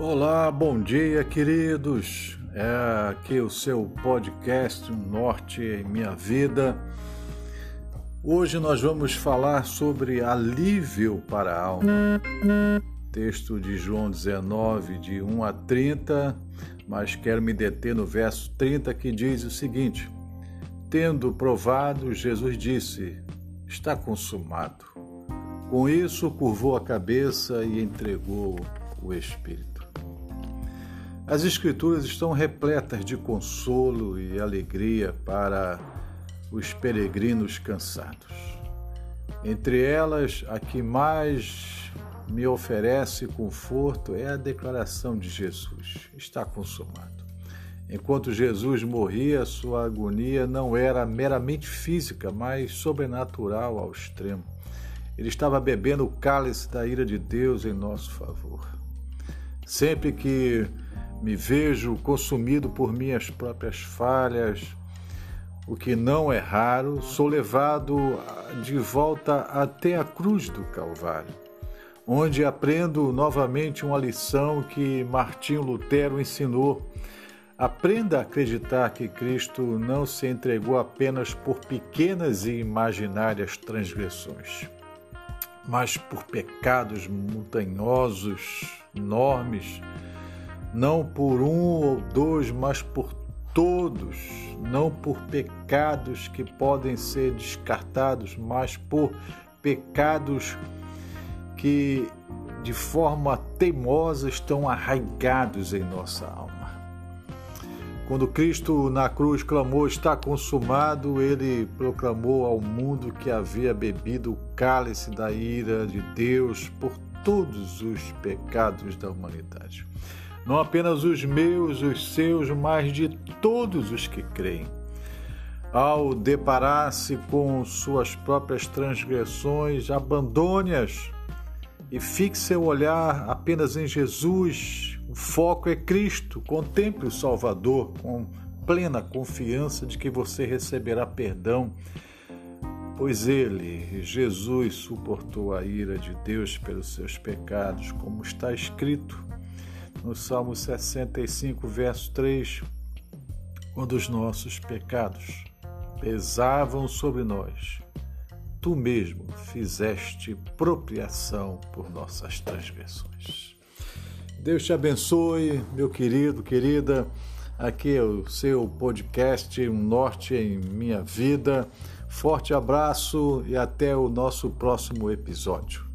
Olá, bom dia, queridos. É aqui o seu podcast Norte em Minha Vida. Hoje nós vamos falar sobre alívio para a alma. Texto de João 19, de 1 a 30, mas quero me deter no verso 30 que diz o seguinte: Tendo provado, Jesus disse: Está consumado. Com isso, curvou a cabeça e entregou o Espírito. As Escrituras estão repletas de consolo e alegria para os peregrinos cansados. Entre elas, a que mais me oferece conforto é a declaração de Jesus: está consumado. Enquanto Jesus morria, sua agonia não era meramente física, mas sobrenatural ao extremo. Ele estava bebendo o cálice da ira de Deus em nosso favor. Sempre que me vejo consumido por minhas próprias falhas, o que não é raro, sou levado de volta até a cruz do Calvário, onde aprendo novamente uma lição que Martinho Lutero ensinou. Aprenda a acreditar que Cristo não se entregou apenas por pequenas e imaginárias transgressões, mas por pecados montanhosos, enormes, não por um ou dois, mas por todos, não por pecados que podem ser descartados, mas por pecados que de forma teimosa estão arraigados em nossa alma. Quando Cristo na cruz clamou está consumado, ele proclamou ao mundo que havia bebido o cálice da ira de Deus por todos os pecados da humanidade não apenas os meus, os seus, mas de todos os que creem. Ao deparar-se com suas próprias transgressões, abandone-as e fixe seu olhar apenas em Jesus. O foco é Cristo. Contemple o Salvador com plena confiança de que você receberá perdão, pois ele, Jesus, suportou a ira de Deus pelos seus pecados, como está escrito no Salmo 65, verso 3, quando os nossos pecados pesavam sobre nós, tu mesmo fizeste propriação por nossas transgressões. Deus te abençoe, meu querido, querida. Aqui é o seu podcast Um Norte em Minha Vida. Forte abraço e até o nosso próximo episódio.